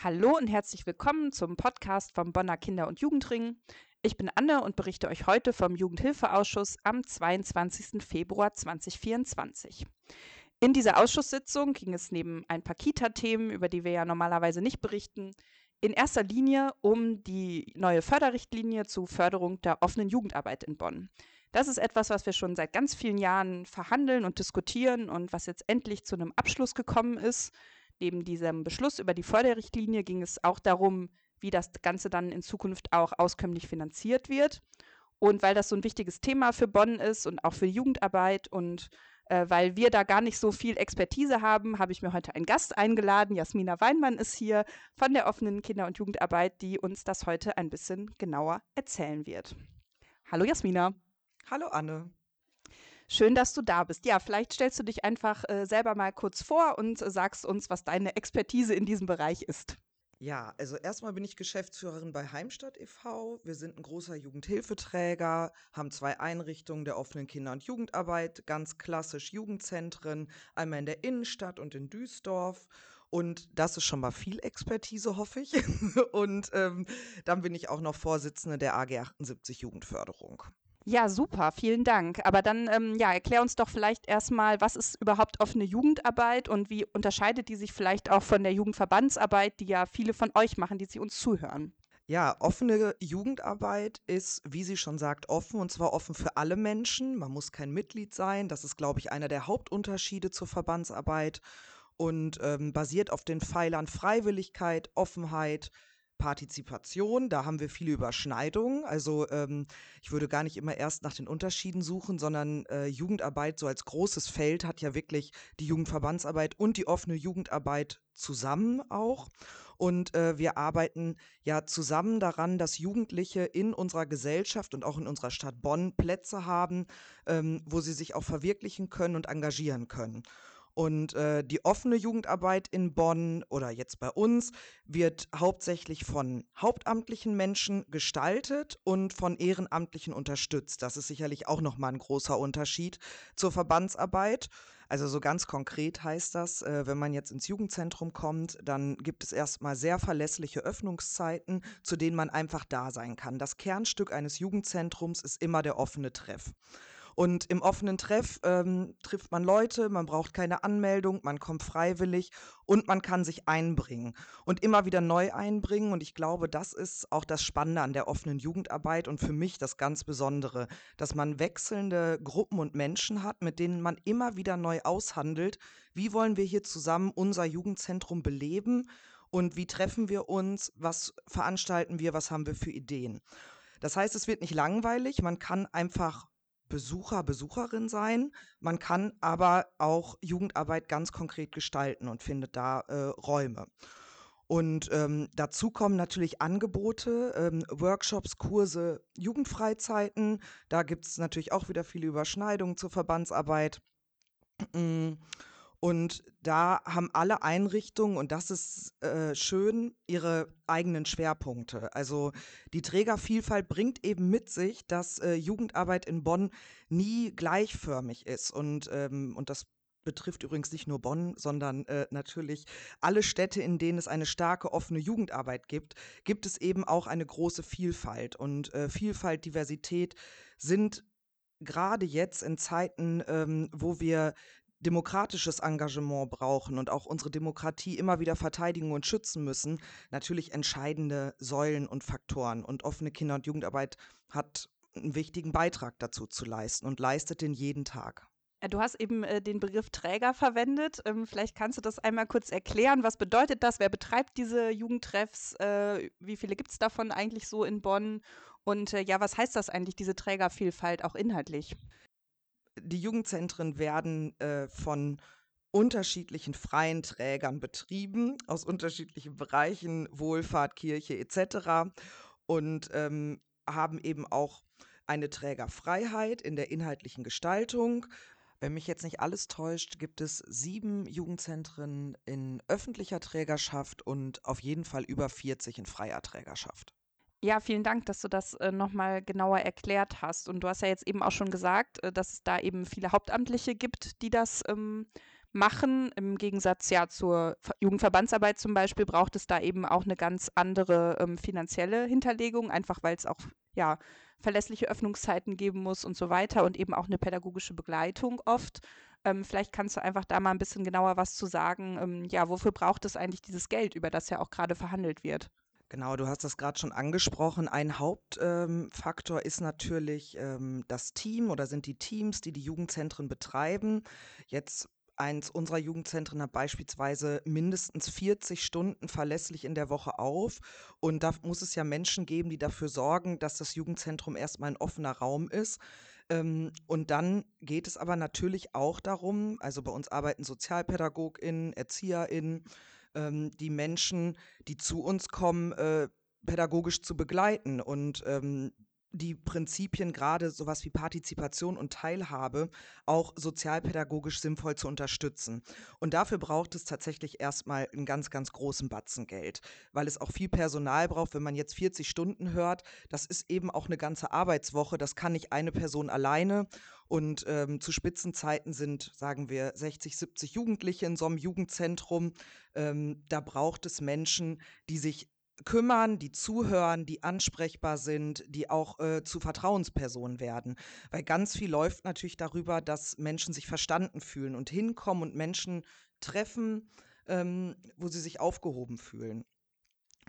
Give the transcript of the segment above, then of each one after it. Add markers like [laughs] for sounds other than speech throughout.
Hallo und herzlich willkommen zum Podcast vom Bonner Kinder- und Jugendring. Ich bin Anne und berichte euch heute vom Jugendhilfeausschuss am 22. Februar 2024. In dieser Ausschusssitzung ging es neben ein paar Kita-Themen, über die wir ja normalerweise nicht berichten, in erster Linie um die neue Förderrichtlinie zur Förderung der offenen Jugendarbeit in Bonn. Das ist etwas, was wir schon seit ganz vielen Jahren verhandeln und diskutieren und was jetzt endlich zu einem Abschluss gekommen ist. Neben diesem Beschluss über die Förderrichtlinie ging es auch darum, wie das Ganze dann in Zukunft auch auskömmlich finanziert wird. Und weil das so ein wichtiges Thema für Bonn ist und auch für Jugendarbeit und äh, weil wir da gar nicht so viel Expertise haben, habe ich mir heute einen Gast eingeladen. Jasmina Weinmann ist hier von der offenen Kinder- und Jugendarbeit, die uns das heute ein bisschen genauer erzählen wird. Hallo Jasmina. Hallo Anne. Schön, dass du da bist. Ja, vielleicht stellst du dich einfach äh, selber mal kurz vor und äh, sagst uns, was deine Expertise in diesem Bereich ist. Ja, also erstmal bin ich Geschäftsführerin bei Heimstadt e.V. Wir sind ein großer Jugendhilfeträger, haben zwei Einrichtungen der offenen Kinder- und Jugendarbeit, ganz klassisch Jugendzentren, einmal in der Innenstadt und in Duisdorf. Und das ist schon mal viel Expertise, hoffe ich. [laughs] und ähm, dann bin ich auch noch Vorsitzende der AG 78 Jugendförderung. Ja, super, vielen Dank. Aber dann, ähm, ja, erklär uns doch vielleicht erstmal, was ist überhaupt offene Jugendarbeit und wie unterscheidet die sich vielleicht auch von der Jugendverbandsarbeit, die ja viele von euch machen, die sie uns zuhören? Ja, offene Jugendarbeit ist, wie sie schon sagt, offen und zwar offen für alle Menschen. Man muss kein Mitglied sein. Das ist, glaube ich, einer der Hauptunterschiede zur Verbandsarbeit und ähm, basiert auf den Pfeilern Freiwilligkeit, Offenheit, Partizipation, da haben wir viele Überschneidungen. Also ähm, ich würde gar nicht immer erst nach den Unterschieden suchen, sondern äh, Jugendarbeit so als großes Feld hat ja wirklich die Jugendverbandsarbeit und die offene Jugendarbeit zusammen auch. Und äh, wir arbeiten ja zusammen daran, dass Jugendliche in unserer Gesellschaft und auch in unserer Stadt Bonn Plätze haben, ähm, wo sie sich auch verwirklichen können und engagieren können. Und äh, die offene Jugendarbeit in Bonn oder jetzt bei uns wird hauptsächlich von hauptamtlichen Menschen gestaltet und von Ehrenamtlichen unterstützt. Das ist sicherlich auch nochmal ein großer Unterschied zur Verbandsarbeit. Also so ganz konkret heißt das, äh, wenn man jetzt ins Jugendzentrum kommt, dann gibt es erstmal sehr verlässliche Öffnungszeiten, zu denen man einfach da sein kann. Das Kernstück eines Jugendzentrums ist immer der offene Treff. Und im offenen Treff ähm, trifft man Leute, man braucht keine Anmeldung, man kommt freiwillig und man kann sich einbringen und immer wieder neu einbringen. Und ich glaube, das ist auch das Spannende an der offenen Jugendarbeit und für mich das ganz Besondere, dass man wechselnde Gruppen und Menschen hat, mit denen man immer wieder neu aushandelt, wie wollen wir hier zusammen unser Jugendzentrum beleben und wie treffen wir uns, was veranstalten wir, was haben wir für Ideen. Das heißt, es wird nicht langweilig, man kann einfach Besucher, Besucherin sein. Man kann aber auch Jugendarbeit ganz konkret gestalten und findet da äh, Räume. Und ähm, dazu kommen natürlich Angebote, ähm, Workshops, Kurse, Jugendfreizeiten. Da gibt es natürlich auch wieder viele Überschneidungen zur Verbandsarbeit. Und da haben alle Einrichtungen, und das ist äh, schön, ihre eigenen Schwerpunkte. Also die Trägervielfalt bringt eben mit sich, dass äh, Jugendarbeit in Bonn nie gleichförmig ist. Und, ähm, und das betrifft übrigens nicht nur Bonn, sondern äh, natürlich alle Städte, in denen es eine starke offene Jugendarbeit gibt, gibt es eben auch eine große Vielfalt. Und äh, Vielfalt, Diversität sind gerade jetzt in Zeiten, ähm, wo wir demokratisches Engagement brauchen und auch unsere Demokratie immer wieder verteidigen und schützen müssen, natürlich entscheidende Säulen und Faktoren. Und offene Kinder- und Jugendarbeit hat einen wichtigen Beitrag dazu zu leisten und leistet den jeden Tag. Äh, du hast eben äh, den Begriff Träger verwendet. Ähm, vielleicht kannst du das einmal kurz erklären. Was bedeutet das? Wer betreibt diese Jugendtreffs? Äh, wie viele gibt es davon eigentlich so in Bonn? Und ja, was heißt das eigentlich, diese Trägervielfalt auch inhaltlich? Die Jugendzentren werden äh, von unterschiedlichen freien Trägern betrieben, aus unterschiedlichen Bereichen, Wohlfahrt, Kirche etc. Und ähm, haben eben auch eine Trägerfreiheit in der inhaltlichen Gestaltung. Wenn mich jetzt nicht alles täuscht, gibt es sieben Jugendzentren in öffentlicher Trägerschaft und auf jeden Fall über 40 in freier Trägerschaft. Ja, vielen Dank, dass du das äh, nochmal genauer erklärt hast. Und du hast ja jetzt eben auch schon gesagt, äh, dass es da eben viele Hauptamtliche gibt, die das ähm, machen. Im Gegensatz ja zur Jugendverbandsarbeit zum Beispiel braucht es da eben auch eine ganz andere ähm, finanzielle Hinterlegung, einfach weil es auch ja verlässliche Öffnungszeiten geben muss und so weiter und eben auch eine pädagogische Begleitung oft. Ähm, vielleicht kannst du einfach da mal ein bisschen genauer was zu sagen. Ähm, ja, wofür braucht es eigentlich dieses Geld, über das ja auch gerade verhandelt wird? Genau, du hast das gerade schon angesprochen. Ein Hauptfaktor ähm, ist natürlich ähm, das Team oder sind die Teams, die die Jugendzentren betreiben. Jetzt eins unserer Jugendzentren hat beispielsweise mindestens 40 Stunden verlässlich in der Woche auf. Und da muss es ja Menschen geben, die dafür sorgen, dass das Jugendzentrum erstmal ein offener Raum ist. Ähm, und dann geht es aber natürlich auch darum, also bei uns arbeiten SozialpädagogInnen, ErzieherInnen, ähm, die Menschen, die zu uns kommen, äh, pädagogisch zu begleiten und ähm, die Prinzipien, gerade sowas wie Partizipation und Teilhabe, auch sozialpädagogisch sinnvoll zu unterstützen. Und dafür braucht es tatsächlich erstmal einen ganz, ganz großen Batzen Geld, weil es auch viel Personal braucht. Wenn man jetzt 40 Stunden hört, das ist eben auch eine ganze Arbeitswoche. Das kann nicht eine Person alleine. Und ähm, zu Spitzenzeiten sind, sagen wir, 60, 70 Jugendliche in so einem Jugendzentrum. Ähm, da braucht es Menschen, die sich kümmern, die zuhören, die ansprechbar sind, die auch äh, zu Vertrauenspersonen werden. Weil ganz viel läuft natürlich darüber, dass Menschen sich verstanden fühlen und hinkommen und Menschen treffen, ähm, wo sie sich aufgehoben fühlen.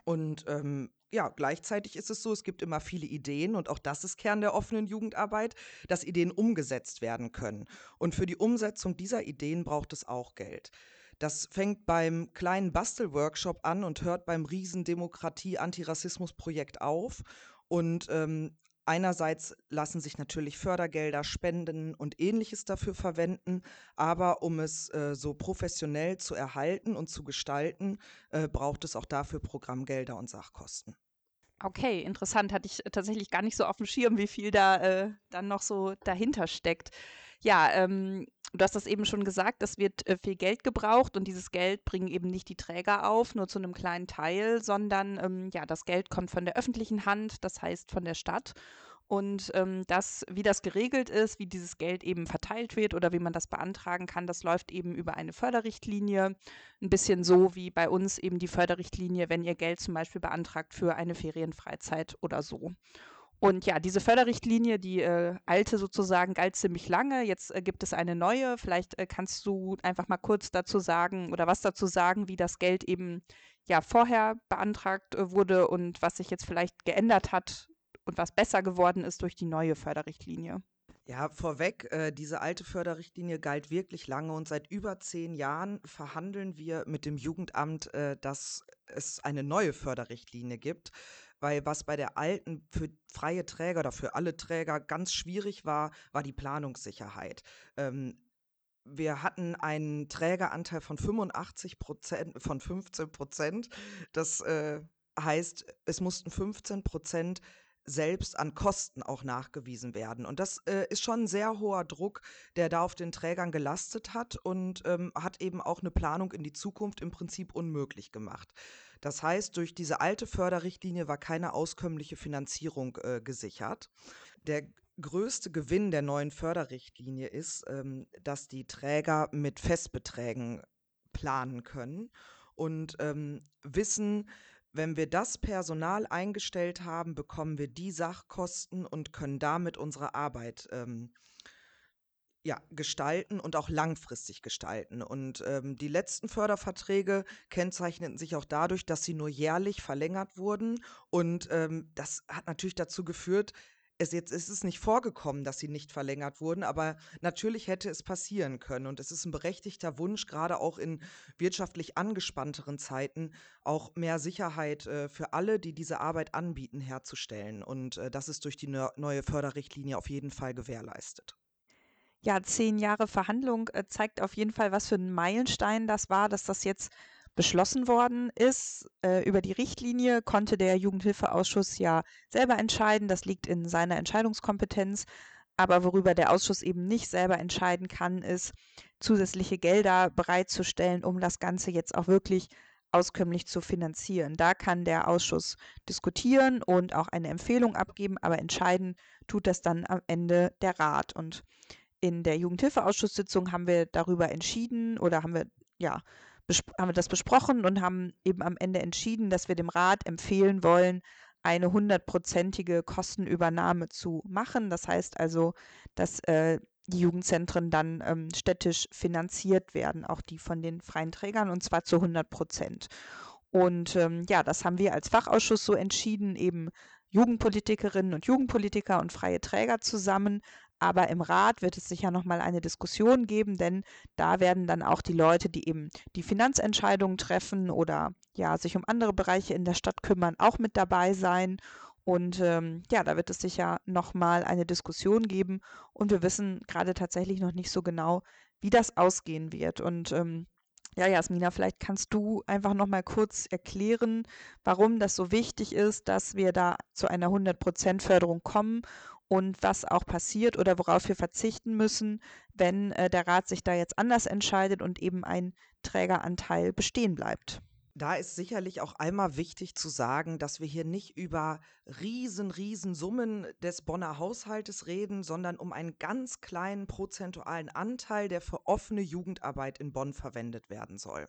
Und ähm, ja, gleichzeitig ist es so, es gibt immer viele Ideen und auch das ist Kern der offenen Jugendarbeit, dass Ideen umgesetzt werden können. Und für die Umsetzung dieser Ideen braucht es auch Geld. Das fängt beim kleinen Bastelworkshop an und hört beim Riesendemokratie-Antirassismus-Projekt auf. Und ähm, einerseits lassen sich natürlich Fördergelder, Spenden und ähnliches dafür verwenden, aber um es äh, so professionell zu erhalten und zu gestalten, äh, braucht es auch dafür Programmgelder und Sachkosten. Okay, interessant. Hatte ich tatsächlich gar nicht so auf dem Schirm, wie viel da äh, dann noch so dahinter steckt. Ja, ähm, du hast das eben schon gesagt, es wird äh, viel Geld gebraucht und dieses Geld bringen eben nicht die Träger auf, nur zu einem kleinen Teil, sondern ähm, ja, das Geld kommt von der öffentlichen Hand, das heißt von der Stadt. Und ähm, das, wie das geregelt ist, wie dieses Geld eben verteilt wird oder wie man das beantragen kann, das läuft eben über eine Förderrichtlinie. Ein bisschen so wie bei uns eben die Förderrichtlinie, wenn ihr Geld zum Beispiel beantragt für eine Ferienfreizeit oder so. Und ja, diese Förderrichtlinie, die äh, alte sozusagen, galt ziemlich lange. Jetzt äh, gibt es eine neue. Vielleicht äh, kannst du einfach mal kurz dazu sagen oder was dazu sagen, wie das Geld eben ja vorher beantragt äh, wurde und was sich jetzt vielleicht geändert hat und was besser geworden ist durch die neue Förderrichtlinie. Ja, vorweg, äh, diese alte Förderrichtlinie galt wirklich lange und seit über zehn Jahren verhandeln wir mit dem Jugendamt, äh, dass es eine neue Förderrichtlinie gibt weil was bei der alten für freie Träger oder für alle Träger ganz schwierig war, war die Planungssicherheit. Ähm, wir hatten einen Trägeranteil von 85 Prozent, von 15 Prozent. Das äh, heißt, es mussten 15 Prozent selbst an Kosten auch nachgewiesen werden. Und das äh, ist schon ein sehr hoher Druck, der da auf den Trägern gelastet hat und ähm, hat eben auch eine Planung in die Zukunft im Prinzip unmöglich gemacht. Das heißt, durch diese alte Förderrichtlinie war keine auskömmliche Finanzierung äh, gesichert. Der größte Gewinn der neuen Förderrichtlinie ist, ähm, dass die Träger mit Festbeträgen planen können und ähm, wissen, wenn wir das Personal eingestellt haben, bekommen wir die Sachkosten und können damit unsere Arbeit ähm, ja, gestalten und auch langfristig gestalten. Und ähm, die letzten Förderverträge kennzeichneten sich auch dadurch, dass sie nur jährlich verlängert wurden. Und ähm, das hat natürlich dazu geführt, es jetzt ist es nicht vorgekommen, dass sie nicht verlängert wurden, aber natürlich hätte es passieren können. Und es ist ein berechtigter Wunsch, gerade auch in wirtschaftlich angespannteren Zeiten, auch mehr Sicherheit äh, für alle, die diese Arbeit anbieten, herzustellen. Und äh, das ist durch die ne neue Förderrichtlinie auf jeden Fall gewährleistet. Ja, zehn Jahre Verhandlung äh, zeigt auf jeden Fall, was für ein Meilenstein das war, dass das jetzt beschlossen worden ist. Äh, über die Richtlinie konnte der Jugendhilfeausschuss ja selber entscheiden. Das liegt in seiner Entscheidungskompetenz. Aber worüber der Ausschuss eben nicht selber entscheiden kann, ist, zusätzliche Gelder bereitzustellen, um das Ganze jetzt auch wirklich auskömmlich zu finanzieren. Da kann der Ausschuss diskutieren und auch eine Empfehlung abgeben, aber entscheiden tut das dann am Ende der Rat. Und in der Jugendhilfeausschusssitzung haben wir darüber entschieden oder haben wir, ja, haben wir das besprochen und haben eben am Ende entschieden, dass wir dem Rat empfehlen wollen, eine hundertprozentige Kostenübernahme zu machen. Das heißt also, dass äh, die Jugendzentren dann ähm, städtisch finanziert werden, auch die von den freien Trägern, und zwar zu 100 Prozent. Und ähm, ja, das haben wir als Fachausschuss so entschieden, eben Jugendpolitikerinnen und Jugendpolitiker und freie Träger zusammen. Aber im Rat wird es sicher nochmal eine Diskussion geben, denn da werden dann auch die Leute, die eben die Finanzentscheidungen treffen oder ja sich um andere Bereiche in der Stadt kümmern, auch mit dabei sein. Und ähm, ja, da wird es sicher nochmal eine Diskussion geben. Und wir wissen gerade tatsächlich noch nicht so genau, wie das ausgehen wird. Und ähm, ja, Jasmina, vielleicht kannst du einfach noch mal kurz erklären, warum das so wichtig ist, dass wir da zu einer 100% Förderung kommen und was auch passiert oder worauf wir verzichten müssen, wenn äh, der Rat sich da jetzt anders entscheidet und eben ein Trägeranteil bestehen bleibt. Da ist sicherlich auch einmal wichtig zu sagen, dass wir hier nicht über riesen, riesen Summen des Bonner Haushaltes reden, sondern um einen ganz kleinen prozentualen Anteil, der für offene Jugendarbeit in Bonn verwendet werden soll.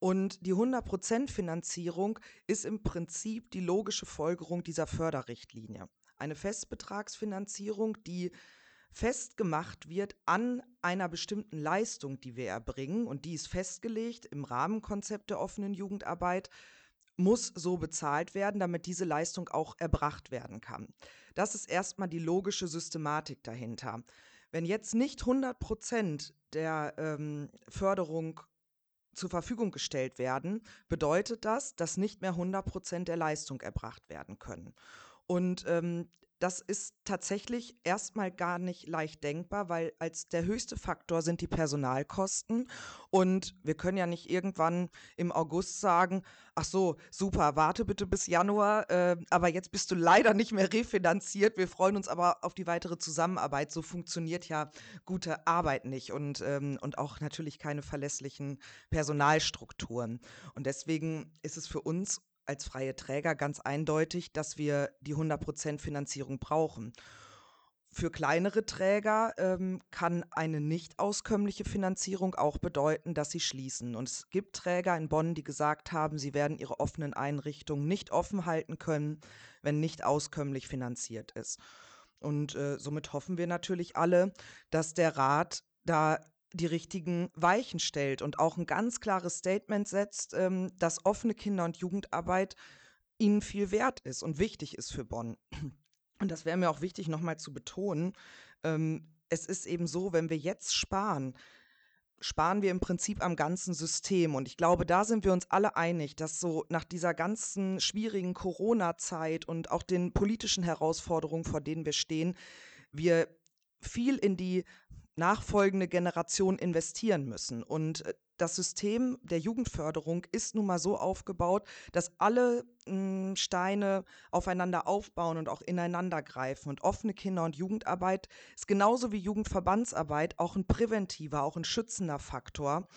Und die 100% Finanzierung ist im Prinzip die logische Folgerung dieser Förderrichtlinie. Eine Festbetragsfinanzierung, die festgemacht wird an einer bestimmten Leistung, die wir erbringen, und die ist festgelegt im Rahmenkonzept der offenen Jugendarbeit, muss so bezahlt werden, damit diese Leistung auch erbracht werden kann. Das ist erstmal die logische Systematik dahinter. Wenn jetzt nicht 100 Prozent der ähm, Förderung zur Verfügung gestellt werden, bedeutet das, dass nicht mehr 100 Prozent der Leistung erbracht werden können. Und ähm, das ist tatsächlich erstmal gar nicht leicht denkbar, weil als der höchste Faktor sind die Personalkosten. Und wir können ja nicht irgendwann im August sagen, ach so, super, warte bitte bis Januar, äh, aber jetzt bist du leider nicht mehr refinanziert. Wir freuen uns aber auf die weitere Zusammenarbeit. So funktioniert ja gute Arbeit nicht und, ähm, und auch natürlich keine verlässlichen Personalstrukturen. Und deswegen ist es für uns als freie Träger ganz eindeutig, dass wir die 100% Finanzierung brauchen. Für kleinere Träger ähm, kann eine nicht auskömmliche Finanzierung auch bedeuten, dass sie schließen. Und es gibt Träger in Bonn, die gesagt haben, sie werden ihre offenen Einrichtungen nicht offen halten können, wenn nicht auskömmlich finanziert ist. Und äh, somit hoffen wir natürlich alle, dass der Rat da die richtigen Weichen stellt und auch ein ganz klares Statement setzt, ähm, dass offene Kinder- und Jugendarbeit ihnen viel wert ist und wichtig ist für Bonn. Und das wäre mir auch wichtig, nochmal zu betonen. Ähm, es ist eben so, wenn wir jetzt sparen, sparen wir im Prinzip am ganzen System. Und ich glaube, da sind wir uns alle einig, dass so nach dieser ganzen schwierigen Corona-Zeit und auch den politischen Herausforderungen, vor denen wir stehen, wir viel in die nachfolgende Generation investieren müssen. Und äh, das System der Jugendförderung ist nun mal so aufgebaut, dass alle mh, hm, Steine aufeinander aufbauen und auch ineinander greifen. Und offene Kinder- und Jugendarbeit ist genauso wie Jugendverbandsarbeit auch ein präventiver, auch ein schützender Faktor.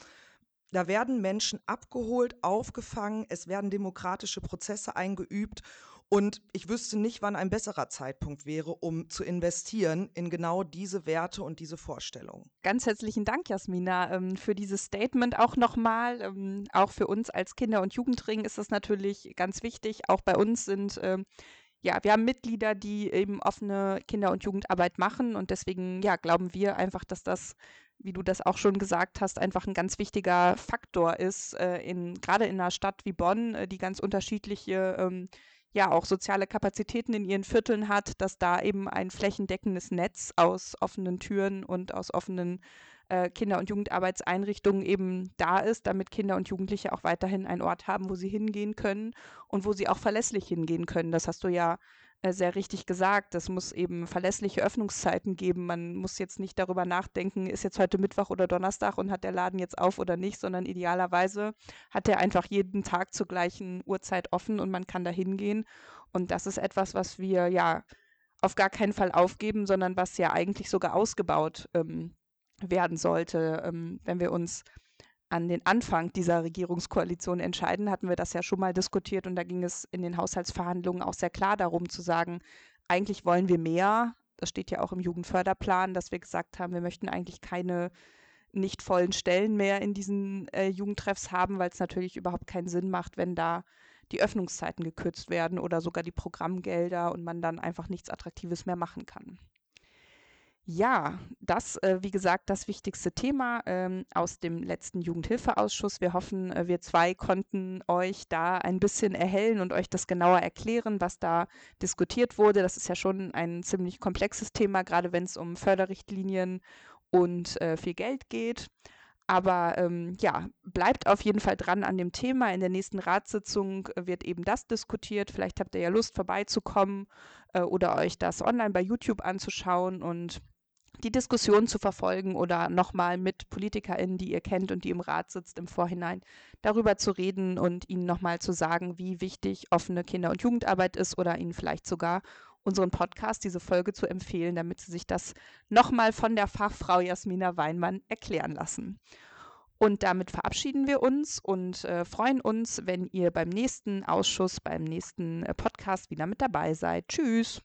Da werden Menschen abgeholt, aufgefangen, es werden demokratische Prozesse eingeübt und ich wüsste nicht, wann ein besserer Zeitpunkt wäre, um zu investieren in genau diese Werte und diese Vorstellungen. Ganz herzlichen Dank, Jasmina, ähm, für dieses Statement auch nochmal. Ähm, auch für uns als Kinder- und Jugendring ist das natürlich ganz wichtig. Auch bei uns sind ähm, ja, wir haben Mitglieder, die eben offene Kinder- und Jugendarbeit machen und deswegen, ja, glauben wir einfach, dass das, wie du das auch schon gesagt hast, einfach ein ganz wichtiger Faktor ist, äh, in, gerade in einer Stadt wie Bonn, äh, die ganz unterschiedliche ja auch soziale Kapazitäten in ihren Vierteln hat, dass da eben ein flächendeckendes Netz aus offenen Türen und aus offenen äh, Kinder- und Jugendarbeitseinrichtungen eben da ist, damit Kinder und Jugendliche auch weiterhin einen Ort haben, wo sie hingehen können und wo sie auch verlässlich hingehen können. Das hast du ja sehr richtig gesagt. Es muss eben verlässliche Öffnungszeiten geben. Man muss jetzt nicht darüber nachdenken, ist jetzt heute Mittwoch oder Donnerstag und hat der Laden jetzt auf oder nicht, sondern idealerweise hat er einfach jeden Tag zur gleichen Uhrzeit offen und man kann da hingehen. Und das ist etwas, was wir ja auf gar keinen Fall aufgeben, sondern was ja eigentlich sogar ausgebaut ähm, werden sollte, ähm, wenn wir uns an den Anfang dieser Regierungskoalition entscheiden, hatten wir das ja schon mal diskutiert und da ging es in den Haushaltsverhandlungen auch sehr klar darum zu sagen, eigentlich wollen wir mehr Das steht ja auch im Jugendförderplan, dass wir gesagt haben, wir möchten eigentlich keine nicht vollen Stellen mehr in diesen äh, Jugendtreffs haben, weil es natürlich überhaupt keinen Sinn macht, wenn da die Öffnungszeiten gekürzt werden oder sogar die Programmgelder und man dann einfach nichts Attraktives mehr machen kann. Ja, das, äh, wie gesagt, das wichtigste Thema ähm, aus dem letzten Jugendhilfeausschuss. Wir hoffen, äh, wir zwei konnten euch da ein bisschen erhellen und euch das genauer erklären, was da diskutiert wurde. Das ist ja schon ein ziemlich komplexes Thema, gerade wenn es um Förderrichtlinien und äh, viel Geld geht. Aber ähm, ja, bleibt auf jeden Fall dran an dem Thema. In der nächsten Ratssitzung wird eben das diskutiert. Vielleicht habt ihr ja Lust, vorbeizukommen äh, oder euch das online bei YouTube anzuschauen und die Diskussion zu verfolgen oder nochmal mit PolitikerInnen, die ihr kennt und die im Rat sitzt, im Vorhinein darüber zu reden und ihnen nochmal zu sagen, wie wichtig offene Kinder- und Jugendarbeit ist oder ihnen vielleicht sogar unseren Podcast, diese Folge zu empfehlen, damit Sie sich das nochmal von der Fachfrau Jasmina Weinmann erklären lassen. Und damit verabschieden wir uns und äh, freuen uns, wenn ihr beim nächsten Ausschuss, beim nächsten äh, Podcast wieder mit dabei seid. Tschüss.